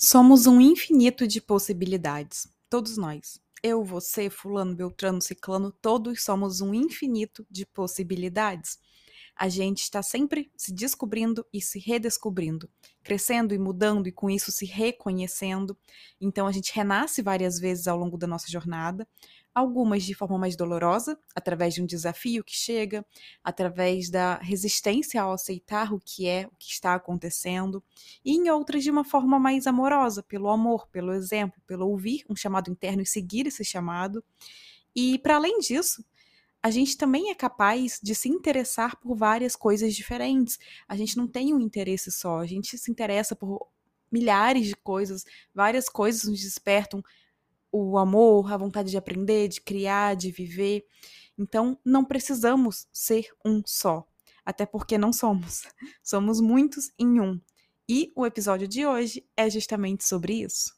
Somos um infinito de possibilidades, todos nós. Eu, você, Fulano, Beltrano, Ciclano, todos somos um infinito de possibilidades. A gente está sempre se descobrindo e se redescobrindo, crescendo e mudando e com isso se reconhecendo. Então a gente renasce várias vezes ao longo da nossa jornada, algumas de forma mais dolorosa, através de um desafio que chega, através da resistência ao aceitar o que é, o que está acontecendo, e em outras de uma forma mais amorosa, pelo amor, pelo exemplo, pelo ouvir um chamado interno e seguir esse chamado. E para além disso, a gente também é capaz de se interessar por várias coisas diferentes. A gente não tem um interesse só, a gente se interessa por milhares de coisas, várias coisas nos despertam o amor, a vontade de aprender, de criar, de viver. Então, não precisamos ser um só, até porque não somos. Somos muitos em um. E o episódio de hoje é justamente sobre isso.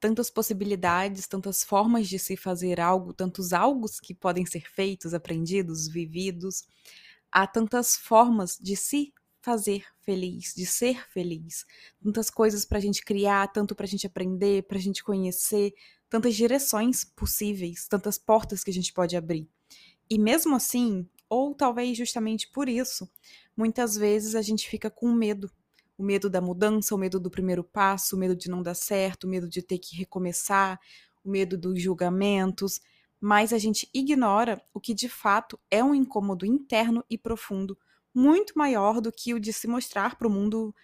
tantas possibilidades, tantas formas de se fazer algo, tantos algos que podem ser feitos, aprendidos, vividos. Há tantas formas de se fazer feliz, de ser feliz. Tantas coisas para a gente criar, tanto para a gente aprender, para a gente conhecer, tantas direções possíveis, tantas portas que a gente pode abrir. E mesmo assim, ou talvez justamente por isso, muitas vezes a gente fica com medo o medo da mudança, o medo do primeiro passo, o medo de não dar certo, o medo de ter que recomeçar, o medo dos julgamentos, mas a gente ignora o que de fato é um incômodo interno e profundo, muito maior do que o de se mostrar para o mundo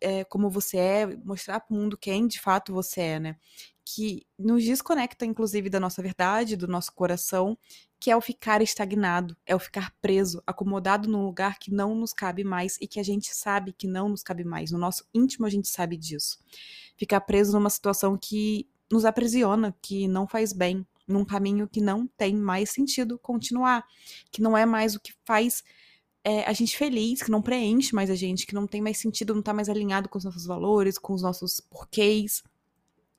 é, como você é, mostrar para o mundo quem de fato você é, né? Que nos desconecta, inclusive, da nossa verdade, do nosso coração que é o ficar estagnado, é o ficar preso, acomodado num lugar que não nos cabe mais e que a gente sabe que não nos cabe mais. No nosso íntimo a gente sabe disso. Ficar preso numa situação que nos aprisiona, que não faz bem, num caminho que não tem mais sentido continuar, que não é mais o que faz é, a gente feliz, que não preenche mais a gente, que não tem mais sentido, não tá mais alinhado com os nossos valores, com os nossos porquês.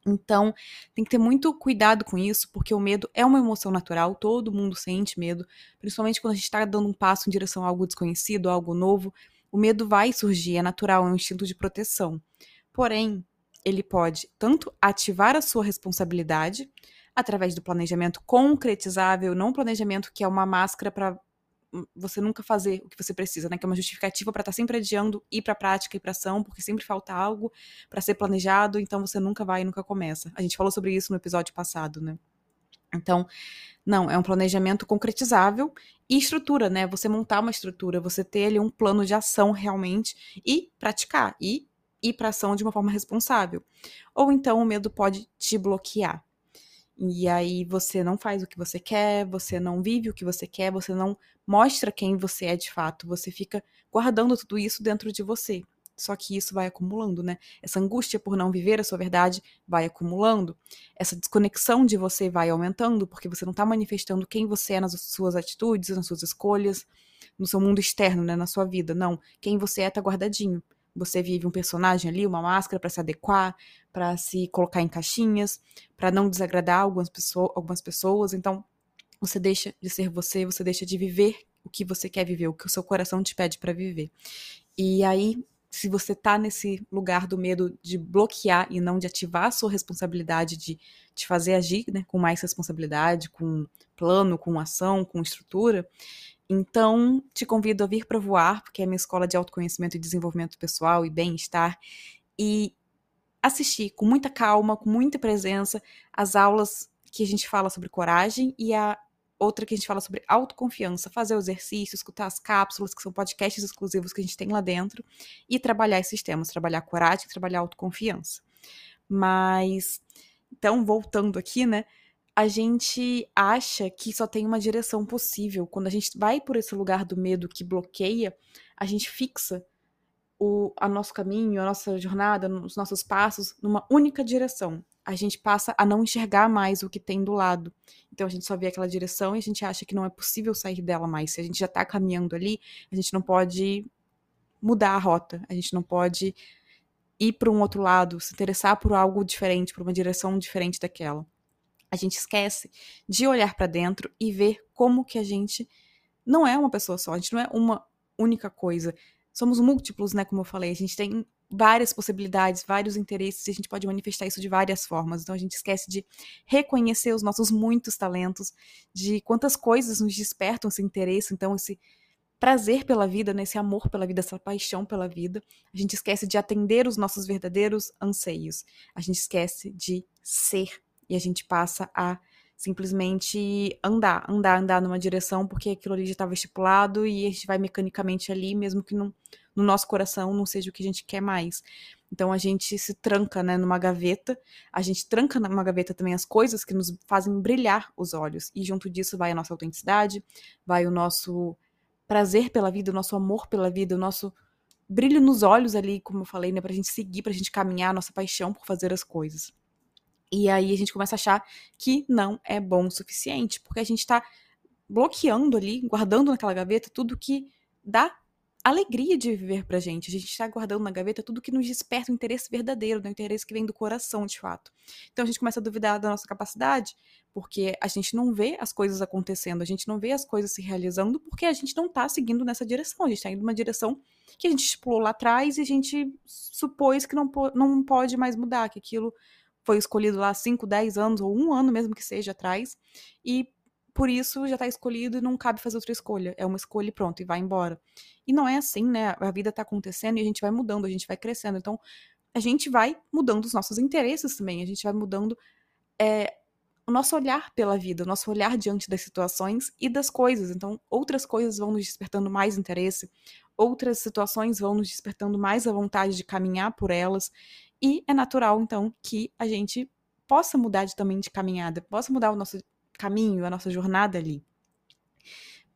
Então, tem que ter muito cuidado com isso, porque o medo é uma emoção natural, todo mundo sente medo, principalmente quando a gente está dando um passo em direção a algo desconhecido, a algo novo. O medo vai surgir, é natural, é um instinto de proteção. Porém, ele pode tanto ativar a sua responsabilidade, através do planejamento concretizável, não planejamento que é uma máscara para você nunca fazer o que você precisa, né? Que é uma justificativa para estar tá sempre adiando ir para prática e para ação, porque sempre falta algo para ser planejado, então você nunca vai e nunca começa. A gente falou sobre isso no episódio passado, né? Então, não, é um planejamento concretizável e estrutura, né? Você montar uma estrutura, você ter ali um plano de ação realmente e praticar e ir para ação de uma forma responsável. Ou então o medo pode te bloquear. E aí você não faz o que você quer, você não vive o que você quer, você não mostra quem você é de fato, você fica guardando tudo isso dentro de você. Só que isso vai acumulando, né? Essa angústia por não viver a sua verdade vai acumulando. Essa desconexão de você vai aumentando, porque você não está manifestando quem você é nas suas atitudes, nas suas escolhas, no seu mundo externo, né? Na sua vida. Não. Quem você é tá guardadinho. Você vive um personagem ali, uma máscara para se adequar, para se colocar em caixinhas, para não desagradar algumas, algumas pessoas. Então, você deixa de ser você, você deixa de viver o que você quer viver, o que o seu coração te pede para viver. E aí, se você tá nesse lugar do medo de bloquear e não de ativar a sua responsabilidade de te fazer agir, né, com mais responsabilidade, com plano, com ação, com estrutura, então, te convido a vir para voar, porque é minha escola de autoconhecimento e desenvolvimento pessoal e bem-estar, e assistir com muita calma, com muita presença, as aulas que a gente fala sobre coragem e a outra que a gente fala sobre autoconfiança, fazer o exercício, escutar as cápsulas, que são podcasts exclusivos que a gente tem lá dentro, e trabalhar esses temas, trabalhar coragem, trabalhar autoconfiança. Mas, então, voltando aqui, né? A gente acha que só tem uma direção possível. Quando a gente vai por esse lugar do medo que bloqueia, a gente fixa o a nosso caminho, a nossa jornada, os nossos passos numa única direção. A gente passa a não enxergar mais o que tem do lado. Então a gente só vê aquela direção e a gente acha que não é possível sair dela mais. Se a gente já tá caminhando ali, a gente não pode mudar a rota, a gente não pode ir para um outro lado, se interessar por algo diferente, por uma direção diferente daquela. A gente esquece de olhar para dentro e ver como que a gente não é uma pessoa só, a gente não é uma única coisa. Somos múltiplos, né, como eu falei, a gente tem várias possibilidades, vários interesses, e a gente pode manifestar isso de várias formas. Então a gente esquece de reconhecer os nossos muitos talentos, de quantas coisas nos despertam esse interesse, então esse prazer pela vida, né, esse amor pela vida, essa paixão pela vida. A gente esquece de atender os nossos verdadeiros anseios. A gente esquece de ser e a gente passa a simplesmente andar, andar, andar numa direção porque aquilo ali já estava estipulado e a gente vai mecanicamente ali, mesmo que não, no nosso coração não seja o que a gente quer mais. Então a gente se tranca, né, numa gaveta, a gente tranca numa gaveta também as coisas que nos fazem brilhar os olhos e junto disso vai a nossa autenticidade, vai o nosso prazer pela vida, o nosso amor pela vida, o nosso brilho nos olhos ali, como eu falei, né, pra gente seguir, pra gente caminhar, a nossa paixão por fazer as coisas. E aí a gente começa a achar que não é bom o suficiente, porque a gente tá bloqueando ali, guardando naquela gaveta tudo que dá alegria de viver pra gente. A gente está guardando na gaveta tudo que nos desperta um interesse verdadeiro, um interesse que vem do coração, de fato. Então a gente começa a duvidar da nossa capacidade, porque a gente não vê as coisas acontecendo, a gente não vê as coisas se realizando, porque a gente não tá seguindo nessa direção. A gente tá indo numa direção que a gente estipulou lá atrás e a gente supôs que não, não pode mais mudar, que aquilo foi escolhido lá 5, 10 anos, ou um ano mesmo que seja atrás, e por isso já tá escolhido e não cabe fazer outra escolha. É uma escolha e pronto, e vai embora. E não é assim, né? A vida tá acontecendo e a gente vai mudando, a gente vai crescendo. Então, a gente vai mudando os nossos interesses também, a gente vai mudando é, o nosso olhar pela vida, o nosso olhar diante das situações e das coisas. Então, outras coisas vão nos despertando mais interesse, outras situações vão nos despertando mais a vontade de caminhar por elas. E é natural, então, que a gente possa mudar de, também de caminhada, possa mudar o nosso caminho, a nossa jornada ali.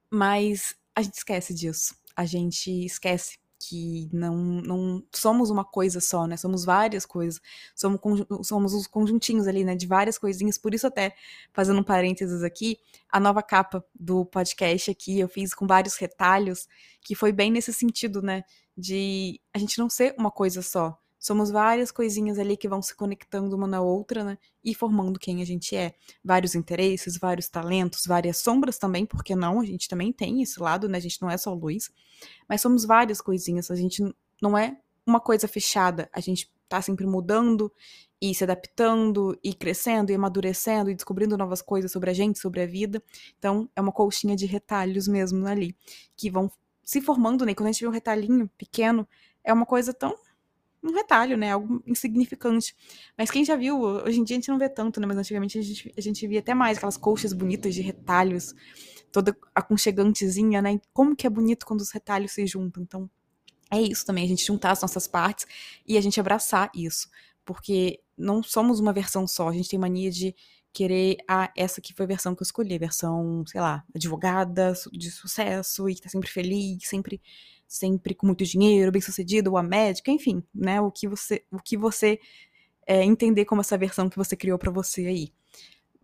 Mas a gente esquece disso. A gente esquece que não, não somos uma coisa só, né? Somos várias coisas. Somos, somos os conjuntinhos ali, né? De várias coisinhas. Por isso, até fazendo um parênteses aqui, a nova capa do podcast aqui eu fiz com vários retalhos, que foi bem nesse sentido, né? De a gente não ser uma coisa só. Somos várias coisinhas ali que vão se conectando uma na outra, né? E formando quem a gente é. Vários interesses, vários talentos, várias sombras também, porque não? A gente também tem esse lado, né? A gente não é só luz. Mas somos várias coisinhas. A gente não é uma coisa fechada. A gente tá sempre mudando e se adaptando e crescendo e amadurecendo e descobrindo novas coisas sobre a gente, sobre a vida. Então, é uma colchinha de retalhos mesmo ali, que vão se formando, né? Quando a gente vê um retalhinho pequeno, é uma coisa tão um retalho, né? Algo insignificante. Mas quem já viu, hoje em dia a gente não vê tanto, né? Mas antigamente a gente, a gente via até mais aquelas colchas bonitas de retalhos, toda aconchegantezinha, né? Como que é bonito quando os retalhos se juntam. Então, é isso também, a gente juntar as nossas partes e a gente abraçar isso. Porque não somos uma versão só, a gente tem mania de querer, ah, essa aqui foi a versão que eu escolhi, a versão, sei lá, advogada, de sucesso e que tá sempre feliz, sempre sempre com muito dinheiro, bem sucedido, ou a médica, enfim, né? O que você, o que você é, entender como essa versão que você criou para você aí.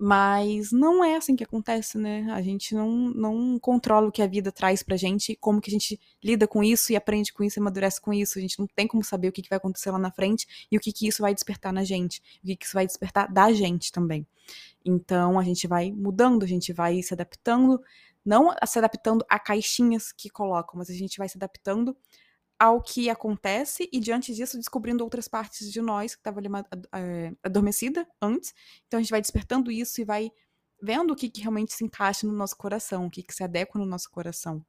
Mas não é assim que acontece, né? A gente não, não controla o que a vida traz pra gente, como que a gente lida com isso e aprende com isso e amadurece com isso. A gente não tem como saber o que, que vai acontecer lá na frente e o que, que isso vai despertar na gente, o que, que isso vai despertar da gente também. Então a gente vai mudando, a gente vai se adaptando, não se adaptando a caixinhas que colocam, mas a gente vai se adaptando ao que acontece e diante disso descobrindo outras partes de nós que estava ali é, adormecida antes. Então a gente vai despertando isso e vai vendo o que, que realmente se encaixa no nosso coração, o que, que se adequa no nosso coração.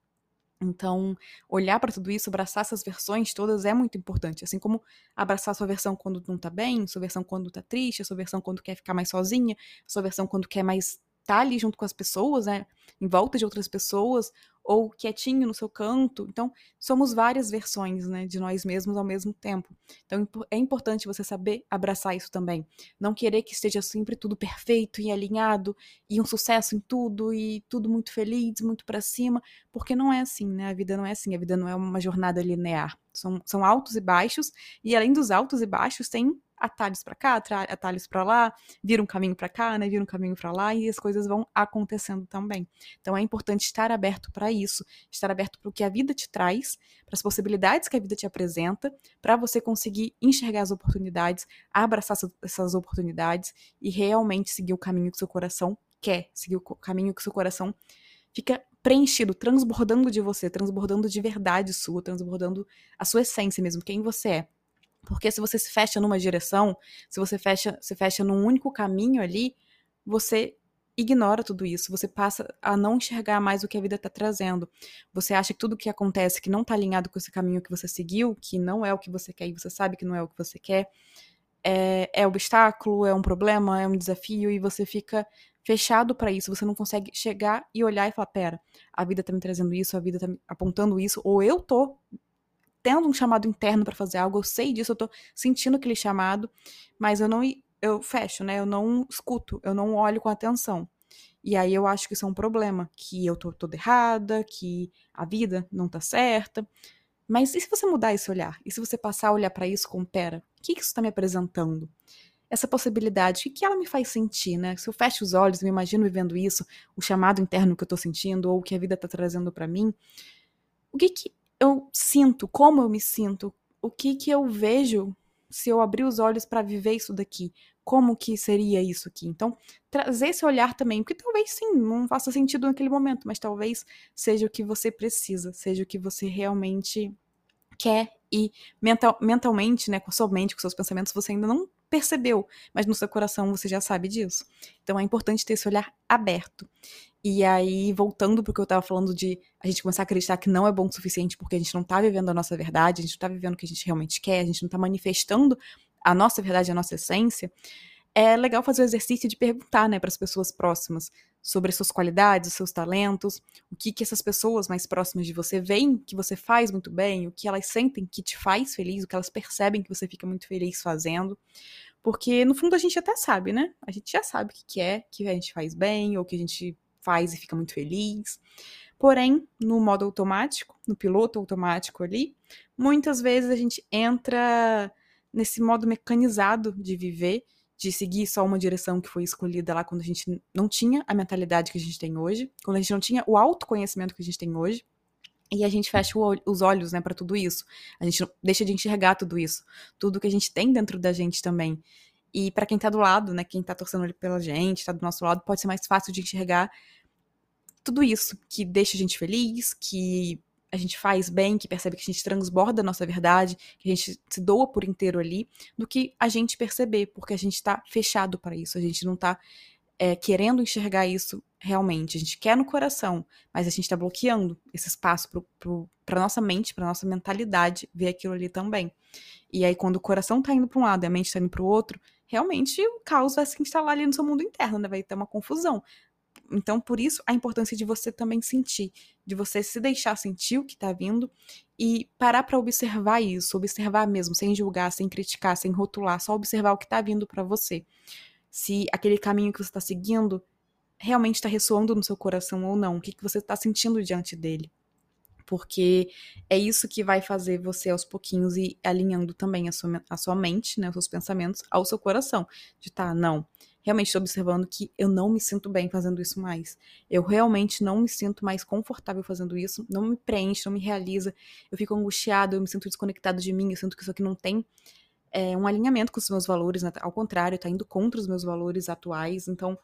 Então, olhar para tudo isso, abraçar essas versões todas é muito importante. Assim como abraçar sua versão quando não tá bem, sua versão quando tá triste, sua versão quando quer ficar mais sozinha, sua versão quando quer mais tá ali junto com as pessoas, né? Em volta de outras pessoas, ou quietinho no seu canto. Então, somos várias versões, né, de nós mesmos ao mesmo tempo. Então, é importante você saber abraçar isso também. Não querer que esteja sempre tudo perfeito e alinhado e um sucesso em tudo e tudo muito feliz, muito para cima, porque não é assim, né? A vida não é assim, a vida não é uma jornada linear. São, são altos e baixos, e além dos altos e baixos, tem atalhos para cá, atalhos para lá, vira um caminho para cá, né? Vira um caminho para lá e as coisas vão acontecendo também. Então é importante estar aberto para isso, estar aberto para o que a vida te traz, para as possibilidades que a vida te apresenta, para você conseguir enxergar as oportunidades, abraçar essas oportunidades e realmente seguir o caminho que seu coração quer, seguir o caminho que seu coração fica preenchido, transbordando de você, transbordando de verdade sua, transbordando a sua essência mesmo, quem você é. Porque se você se fecha numa direção, se você fecha, se fecha num único caminho ali, você ignora tudo isso, você passa a não enxergar mais o que a vida está trazendo. Você acha que tudo que acontece que não está alinhado com esse caminho que você seguiu, que não é o que você quer e você sabe que não é o que você quer, é, é obstáculo, é um problema, é um desafio e você fica fechado para isso, você não consegue chegar e olhar e falar, pera, a vida tá me trazendo isso, a vida tá me apontando isso, ou eu tô tendo um chamado interno para fazer algo, eu sei disso, eu tô sentindo aquele chamado, mas eu não eu fecho, né? Eu não escuto, eu não olho com atenção. E aí eu acho que isso é um problema, que eu tô toda errada, que a vida não tá certa. Mas e se você mudar esse olhar? E se você passar a olhar para isso com, pera, o que, que isso está me apresentando? Essa possibilidade, o que, que ela me faz sentir, né? Se eu fecho os olhos me imagino vivendo isso, o chamado interno que eu tô sentindo, ou o que a vida tá trazendo para mim, o que que eu sinto, como eu me sinto, o que que eu vejo se eu abrir os olhos para viver isso daqui, como que seria isso aqui. Então, trazer esse olhar também, porque talvez sim, não faça sentido naquele momento, mas talvez seja o que você precisa, seja o que você realmente quer e mental, mentalmente, né, com a sua mente, com seus pensamentos, você ainda não percebeu, mas no seu coração você já sabe disso. Então é importante ter esse olhar aberto. E aí, voltando pro que eu tava falando de a gente começar a acreditar que não é bom o suficiente porque a gente não tá vivendo a nossa verdade, a gente não tá vivendo o que a gente realmente quer, a gente não tá manifestando a nossa verdade, a nossa essência, é legal fazer o exercício de perguntar, né, para as pessoas próximas sobre as suas qualidades, seus talentos, o que que essas pessoas mais próximas de você veem que você faz muito bem, o que elas sentem que te faz feliz, o que elas percebem que você fica muito feliz fazendo. Porque no fundo a gente até sabe, né? A gente já sabe o que, que é, que a gente faz bem, ou que a gente faz e fica muito feliz. Porém, no modo automático, no piloto automático ali, muitas vezes a gente entra nesse modo mecanizado de viver, de seguir só uma direção que foi escolhida lá quando a gente não tinha a mentalidade que a gente tem hoje, quando a gente não tinha o autoconhecimento que a gente tem hoje. E a gente fecha os olhos, né, para tudo isso. A gente deixa de enxergar tudo isso, tudo que a gente tem dentro da gente também. E para quem tá do lado, né, quem tá torcendo ali pela gente, tá do nosso lado, pode ser mais fácil de enxergar tudo isso que deixa a gente feliz, que a gente faz bem, que percebe que a gente transborda a nossa verdade, que a gente se doa por inteiro ali, do que a gente perceber, porque a gente tá fechado para isso, a gente não tá é, querendo enxergar isso realmente. A gente quer no coração, mas a gente tá bloqueando esse espaço pra nossa mente, pra nossa mentalidade ver aquilo ali também. E aí, quando o coração tá indo pra um lado e a mente tá indo pro outro, realmente o caos vai se instalar ali no seu mundo interno, né? Vai ter uma confusão. Então, por isso, a importância de você também sentir, de você se deixar sentir o que tá vindo e parar para observar isso, observar mesmo, sem julgar, sem criticar, sem rotular, só observar o que tá vindo para você. Se aquele caminho que você tá seguindo realmente está ressoando no seu coração ou não, o que, que você está sentindo diante dele porque é isso que vai fazer você aos pouquinhos ir alinhando também a sua, a sua mente, né, os seus pensamentos ao seu coração, de tá, não, realmente estou observando que eu não me sinto bem fazendo isso mais. Eu realmente não me sinto mais confortável fazendo isso, não me preenche, não me realiza. Eu fico angustiado, eu me sinto desconectado de mim, eu sinto que isso aqui não tem é, um alinhamento com os meus valores, né? ao contrário, está indo contra os meus valores atuais. Então,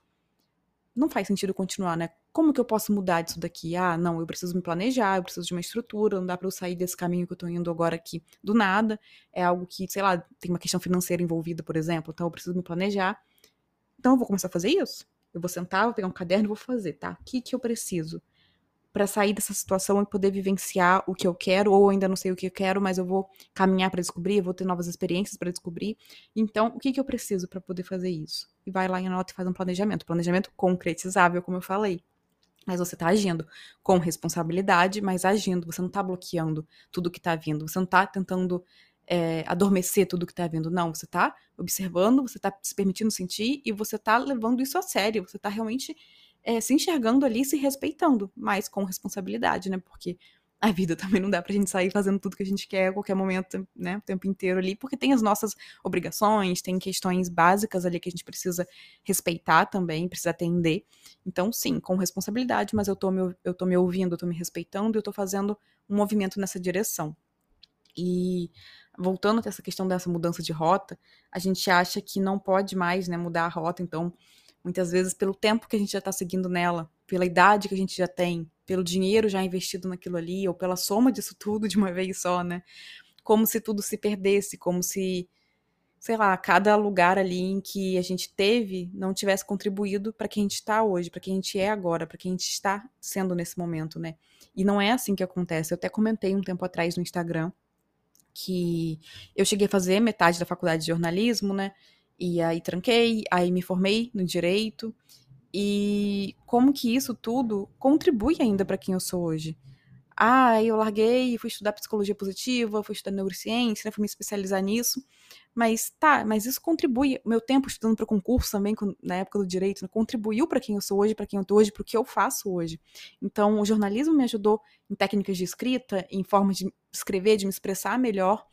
não faz sentido continuar, né? Como que eu posso mudar disso daqui? Ah, não, eu preciso me planejar, eu preciso de uma estrutura, não dá para eu sair desse caminho que eu tô indo agora aqui do nada. É algo que, sei lá, tem uma questão financeira envolvida, por exemplo, então eu preciso me planejar. Então eu vou começar a fazer isso? Eu vou sentar, vou pegar um caderno e vou fazer, tá? O que que eu preciso? Para sair dessa situação e poder vivenciar o que eu quero, ou ainda não sei o que eu quero, mas eu vou caminhar para descobrir, eu vou ter novas experiências para descobrir. Então, o que, que eu preciso para poder fazer isso? E vai lá e anota e faz um planejamento. Planejamento concretizável, como eu falei. mas você está agindo com responsabilidade, mas agindo. Você não está bloqueando tudo que está vindo. Você não está tentando é, adormecer tudo que está vindo. Não, você está observando, você está se permitindo sentir e você está levando isso a sério. Você está realmente é, se enxergando ali, se respeitando, mas com responsabilidade, né? Porque a vida também não dá pra gente sair fazendo tudo que a gente quer a qualquer momento, né, o tempo inteiro ali, porque tem as nossas obrigações, tem questões básicas ali que a gente precisa respeitar também, precisa atender. Então, sim, com responsabilidade, mas eu tô me, eu tô me ouvindo, eu tô me respeitando, eu tô fazendo um movimento nessa direção. E voltando a essa questão dessa mudança de rota, a gente acha que não pode mais, né, mudar a rota, então, muitas vezes pelo tempo que a gente já tá seguindo nela, pela idade que a gente já tem, pelo dinheiro já investido naquilo ali, ou pela soma disso tudo de uma vez só, né? Como se tudo se perdesse, como se, sei lá, cada lugar ali em que a gente teve não tivesse contribuído para quem a gente está hoje, para quem a gente é agora, para quem a gente está sendo nesse momento, né? E não é assim que acontece. Eu até comentei um tempo atrás no Instagram que eu cheguei a fazer metade da faculdade de jornalismo, né? E aí tranquei, aí me formei no direito e como que isso tudo contribui ainda para quem eu sou hoje. Ah, eu larguei fui estudar psicologia positiva, fui estudar neurociência, né, fui me especializar nisso. Mas tá, mas isso contribui. Meu tempo estudando para concurso também, na época do direito, né, contribuiu para quem eu sou hoje, para quem eu tô hoje, para o que eu faço hoje. Então, o jornalismo me ajudou em técnicas de escrita, em formas de escrever, de me expressar melhor.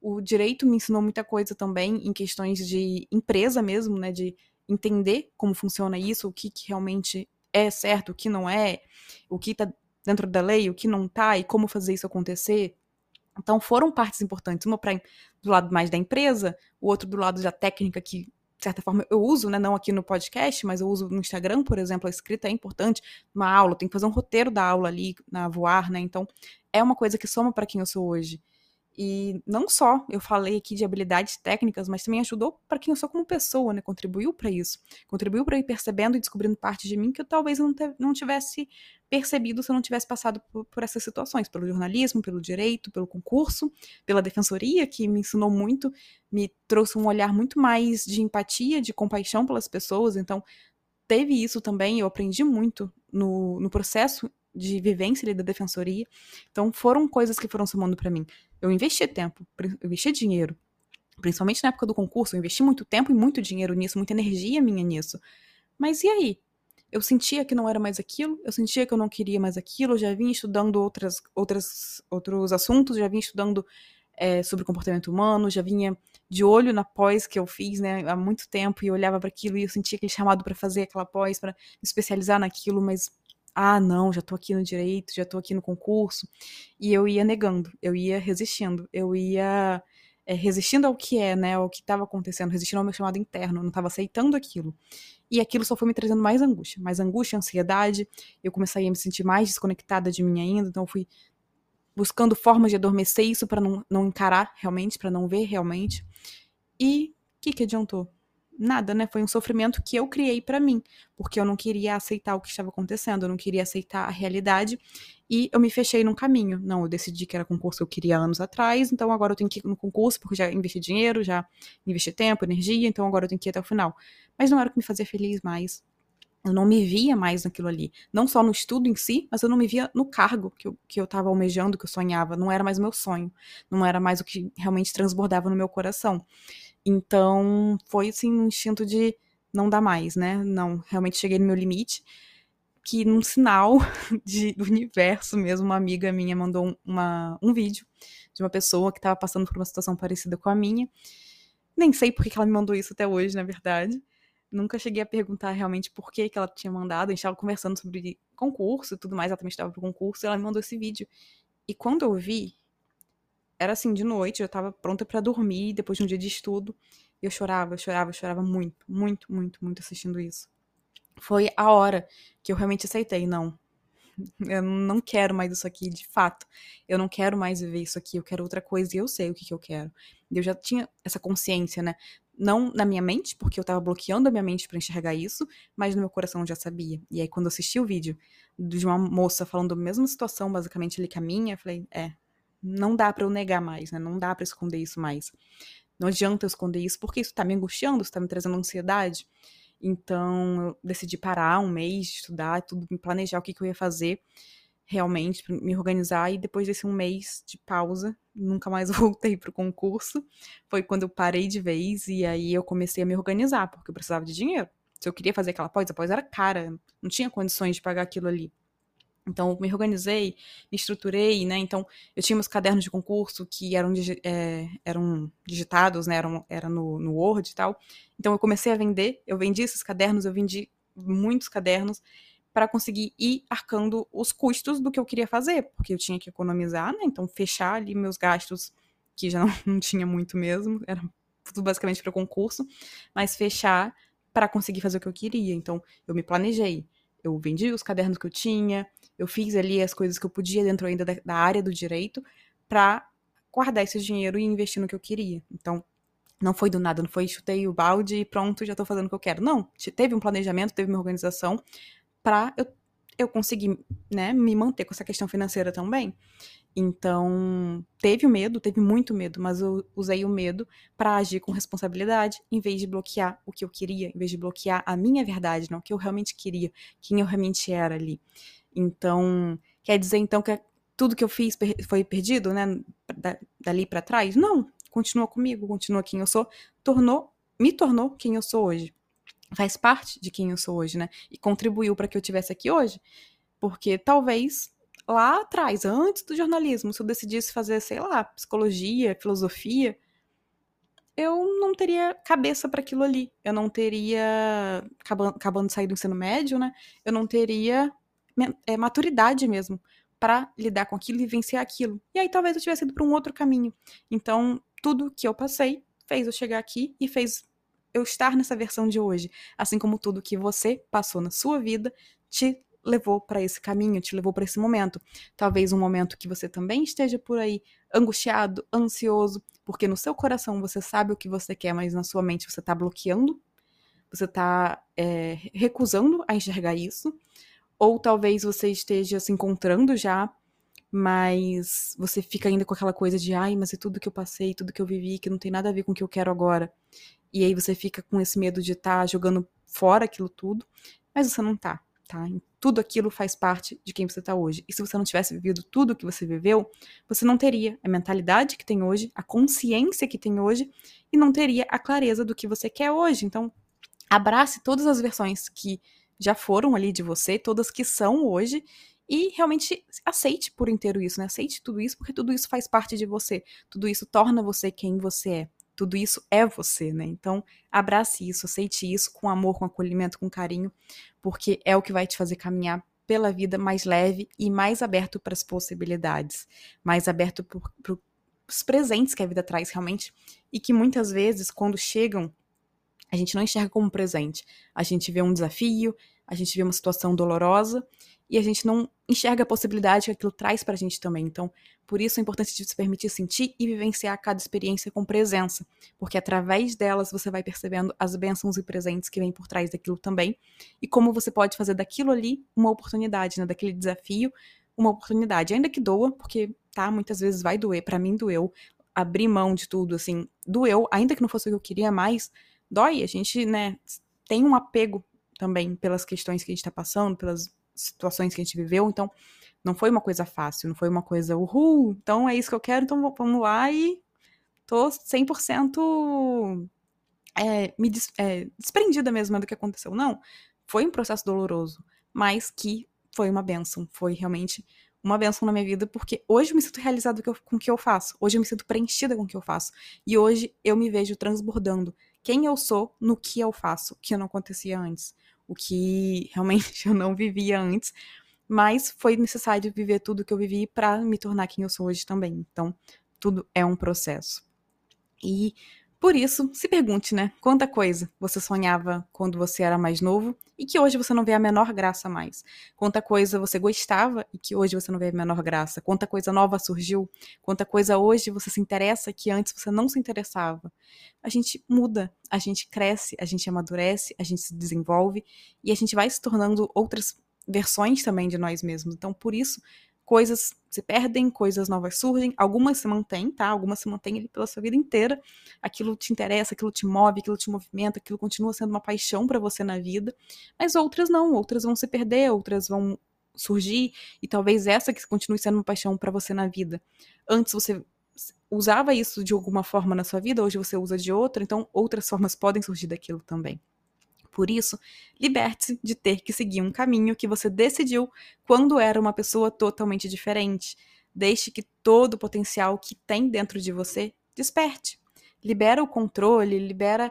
O direito me ensinou muita coisa também em questões de empresa mesmo, né, de entender como funciona isso, o que, que realmente é certo, o que não é, o que está dentro da lei, o que não está e como fazer isso acontecer. Então foram partes importantes, uma para do lado mais da empresa, o outro do lado da técnica que de certa forma eu uso, né, não aqui no podcast, mas eu uso no Instagram, por exemplo, a escrita é importante, uma aula, tem que fazer um roteiro da aula ali na voar, né? Então é uma coisa que soma para quem eu sou hoje. E não só eu falei aqui de habilidades técnicas, mas também ajudou para quem eu sou como pessoa, né? Contribuiu para isso. Contribuiu para ir percebendo e descobrindo partes de mim que eu talvez não, não tivesse percebido se eu não tivesse passado por, por, essas situações, pelo jornalismo, pelo direito, pelo concurso, pela defensoria, que me ensinou muito, me trouxe um olhar muito mais de empatia, de compaixão pelas pessoas. Então, teve isso também, eu aprendi muito no, no processo de vivência ali da defensoria. Então, foram coisas que foram somando para mim. Eu investi tempo, eu investi dinheiro. Principalmente na época do concurso, eu investi muito tempo e muito dinheiro nisso, muita energia minha nisso. Mas e aí? Eu sentia que não era mais aquilo, eu sentia que eu não queria mais aquilo, eu já vinha estudando outras, outras, outros assuntos, já vinha estudando é, sobre comportamento humano, já vinha de olho na pós que eu fiz, né, há muito tempo, e olhava para aquilo e eu sentia aquele chamado para fazer aquela pós, para me especializar naquilo, mas ah, não, já tô aqui no direito, já tô aqui no concurso. E eu ia negando, eu ia resistindo, eu ia é, resistindo ao que é, né, ao que estava acontecendo, resistindo ao meu chamado interno, eu não estava aceitando aquilo. E aquilo só foi me trazendo mais angústia, mais angústia, ansiedade. Eu comecei a me sentir mais desconectada de mim ainda, então eu fui buscando formas de adormecer isso para não, não encarar realmente, para não ver realmente. E o que, que adiantou? Nada, né? Foi um sofrimento que eu criei para mim, porque eu não queria aceitar o que estava acontecendo, eu não queria aceitar a realidade e eu me fechei num caminho. Não, eu decidi que era concurso que eu queria anos atrás, então agora eu tenho que ir no concurso porque já investi dinheiro, já investi tempo, energia, então agora eu tenho que ir até o final. Mas não era o que me fazia feliz mais. Eu não me via mais naquilo ali. Não só no estudo em si, mas eu não me via no cargo que eu, que eu tava almejando, que eu sonhava. Não era mais o meu sonho. Não era mais o que realmente transbordava no meu coração. Então, foi assim um instinto de não dá mais, né? Não, realmente cheguei no meu limite. Que num sinal de, do universo mesmo, uma amiga minha mandou uma, um vídeo de uma pessoa que estava passando por uma situação parecida com a minha. Nem sei por que ela me mandou isso até hoje, na verdade. Nunca cheguei a perguntar realmente por que, que ela tinha mandado. A gente estava conversando sobre concurso e tudo mais. Ela também estava pro concurso e ela me mandou esse vídeo. E quando eu vi, era assim, de noite, eu tava pronta para dormir depois de um dia de estudo. E eu chorava, eu chorava, eu chorava muito, muito, muito, muito assistindo isso. Foi a hora que eu realmente aceitei, não. Eu não quero mais isso aqui, de fato. Eu não quero mais viver isso aqui, eu quero outra coisa e eu sei o que, que eu quero. Eu já tinha essa consciência, né? Não na minha mente, porque eu tava bloqueando a minha mente para enxergar isso, mas no meu coração eu já sabia. E aí, quando eu assisti o vídeo de uma moça falando a mesma situação, basicamente ali que a minha, eu falei, é, não dá para eu negar mais, né? Não dá para esconder isso mais. Não adianta eu esconder isso, porque isso tá me angustiando, isso tá me trazendo ansiedade. Então, eu decidi parar um mês estudar, tudo, planejar o que, que eu ia fazer realmente, me organizar. E depois desse um mês de pausa, nunca mais voltei para o concurso. Foi quando eu parei de vez e aí eu comecei a me organizar, porque eu precisava de dinheiro. Se eu queria fazer aquela pós, a pós era cara, não tinha condições de pagar aquilo ali. Então, me organizei, me estruturei, né? Então, eu tinha meus cadernos de concurso que eram, é, eram digitados, né? Eram, era no, no Word e tal. Então, eu comecei a vender, eu vendi esses cadernos, eu vendi muitos cadernos para conseguir ir arcando os custos do que eu queria fazer, porque eu tinha que economizar, né? Então, fechar ali meus gastos, que já não, não tinha muito mesmo, era tudo basicamente para concurso, mas fechar para conseguir fazer o que eu queria. Então, eu me planejei. Eu vendi os cadernos que eu tinha, eu fiz ali as coisas que eu podia dentro ainda da, da área do direito para guardar esse dinheiro e investir no que eu queria. Então, não foi do nada, não foi chutei o balde e pronto, já tô fazendo o que eu quero. Não, teve um planejamento, teve uma organização para eu, eu conseguir, né, me manter com essa questão financeira também. Então, teve o medo, teve muito medo, mas eu usei o medo para agir com responsabilidade, em vez de bloquear o que eu queria, em vez de bloquear a minha verdade, não o que eu realmente queria, quem eu realmente era ali. Então, quer dizer então que tudo que eu fiz foi perdido, né, dali para trás? Não, continua comigo, continua quem eu sou, tornou, me tornou quem eu sou hoje. Faz parte de quem eu sou hoje, né? E contribuiu para que eu tivesse aqui hoje. Porque talvez lá atrás, antes do jornalismo, se eu decidisse fazer, sei lá, psicologia, filosofia, eu não teria cabeça para aquilo ali. Eu não teria, acabando, acabando de sair do ensino médio, né? Eu não teria é, maturidade mesmo para lidar com aquilo e vencer aquilo. E aí talvez eu tivesse ido para um outro caminho. Então, tudo que eu passei fez eu chegar aqui e fez eu estar nessa versão de hoje. Assim como tudo que você passou na sua vida te levou para esse caminho, te levou para esse momento. Talvez um momento que você também esteja por aí angustiado, ansioso, porque no seu coração você sabe o que você quer, mas na sua mente você está bloqueando, você está é, recusando a enxergar isso. Ou talvez você esteja se encontrando já, mas você fica ainda com aquela coisa de, ai, mas é tudo que eu passei, tudo que eu vivi, que não tem nada a ver com o que eu quero agora. E aí você fica com esse medo de estar tá jogando fora aquilo tudo, mas você não tá tá? Tudo aquilo faz parte de quem você está hoje. E se você não tivesse vivido tudo o que você viveu, você não teria a mentalidade que tem hoje, a consciência que tem hoje, e não teria a clareza do que você quer hoje. Então, abrace todas as versões que já foram ali de você, todas que são hoje, e realmente aceite por inteiro isso, né? Aceite tudo isso, porque tudo isso faz parte de você. Tudo isso torna você quem você é tudo isso é você, né? Então, abrace isso, aceite isso com amor, com acolhimento, com carinho, porque é o que vai te fazer caminhar pela vida mais leve e mais aberto para as possibilidades, mais aberto para os presentes que a vida traz realmente e que muitas vezes, quando chegam, a gente não enxerga como presente. A gente vê um desafio, a gente vê uma situação dolorosa e a gente não enxerga a possibilidade que aquilo traz pra gente também. Então, por isso é importante se permitir sentir e vivenciar cada experiência com presença, porque através delas você vai percebendo as bênçãos e presentes que vêm por trás daquilo também, e como você pode fazer daquilo ali uma oportunidade, né, daquele desafio, uma oportunidade, ainda que doa, porque tá, muitas vezes vai doer, para mim doeu, abrir mão de tudo, assim, doeu, ainda que não fosse o que eu queria mais, dói, a gente, né, tem um apego também pelas questões que a gente tá passando, pelas situações que a gente viveu, então não foi uma coisa fácil, não foi uma coisa, uhul, então é isso que eu quero, então vamos lá e tô 100% é, me des, é, desprendida mesmo do que aconteceu. Não, foi um processo doloroso, mas que foi uma benção, foi realmente uma benção na minha vida, porque hoje eu me sinto realizada com o que eu faço, hoje eu me sinto preenchida com o que eu faço, e hoje eu me vejo transbordando quem eu sou no que eu faço, que não acontecia antes o que realmente eu não vivia antes, mas foi necessário viver tudo que eu vivi para me tornar quem eu sou hoje também. Então, tudo é um processo. E por isso, se pergunte, né? Quanta coisa você sonhava quando você era mais novo e que hoje você não vê a menor graça mais. Quanta coisa você gostava e que hoje você não vê a menor graça. Quanta coisa nova surgiu. Quanta coisa hoje você se interessa que antes você não se interessava. A gente muda, a gente cresce, a gente amadurece, a gente se desenvolve e a gente vai se tornando outras versões também de nós mesmos. Então, por isso, coisas se perdem, coisas novas surgem, algumas se mantêm, tá? Algumas se mantêm ali pela sua vida inteira. Aquilo te interessa, aquilo te move, aquilo te movimenta, aquilo continua sendo uma paixão para você na vida. Mas outras não, outras vão se perder, outras vão surgir e talvez essa que continue sendo uma paixão para você na vida. Antes você usava isso de alguma forma na sua vida, hoje você usa de outra, então outras formas podem surgir daquilo também. Por isso, liberte-se de ter que seguir um caminho que você decidiu quando era uma pessoa totalmente diferente. Deixe que todo o potencial que tem dentro de você desperte. Libera o controle, libera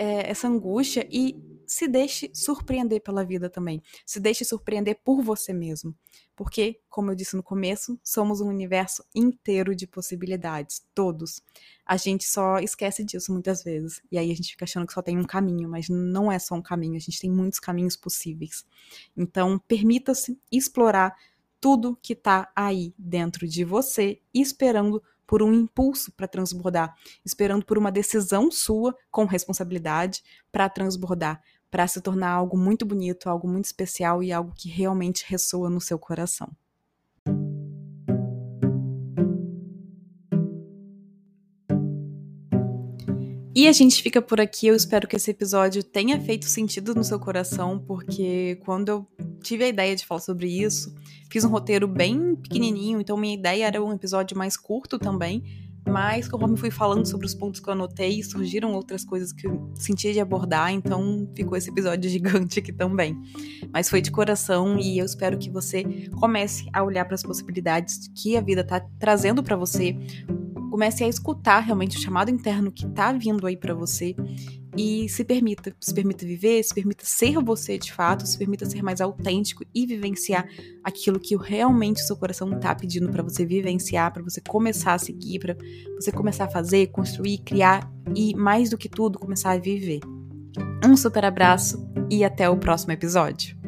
é, essa angústia e se deixe surpreender pela vida também. Se deixe surpreender por você mesmo. Porque, como eu disse no começo, somos um universo inteiro de possibilidades, todos. A gente só esquece disso muitas vezes. E aí a gente fica achando que só tem um caminho, mas não é só um caminho, a gente tem muitos caminhos possíveis. Então, permita-se explorar tudo que está aí dentro de você, esperando por um impulso para transbordar, esperando por uma decisão sua com responsabilidade para transbordar, para se tornar algo muito bonito, algo muito especial e algo que realmente ressoa no seu coração. E a gente fica por aqui. Eu espero que esse episódio tenha feito sentido no seu coração, porque quando eu tive a ideia de falar sobre isso, fiz um roteiro bem pequenininho, então minha ideia era um episódio mais curto também. Mas conforme fui falando sobre os pontos que eu anotei, surgiram outras coisas que eu sentia de abordar, então ficou esse episódio gigante aqui também. Mas foi de coração e eu espero que você comece a olhar para as possibilidades que a vida está trazendo para você, comece a escutar realmente o chamado interno que tá vindo aí para você e se permita, se permita viver, se permita ser você de fato, se permita ser mais autêntico e vivenciar aquilo que realmente seu coração tá pedindo para você vivenciar, para você começar a seguir, para você começar a fazer, construir, criar e mais do que tudo começar a viver. Um super abraço e até o próximo episódio.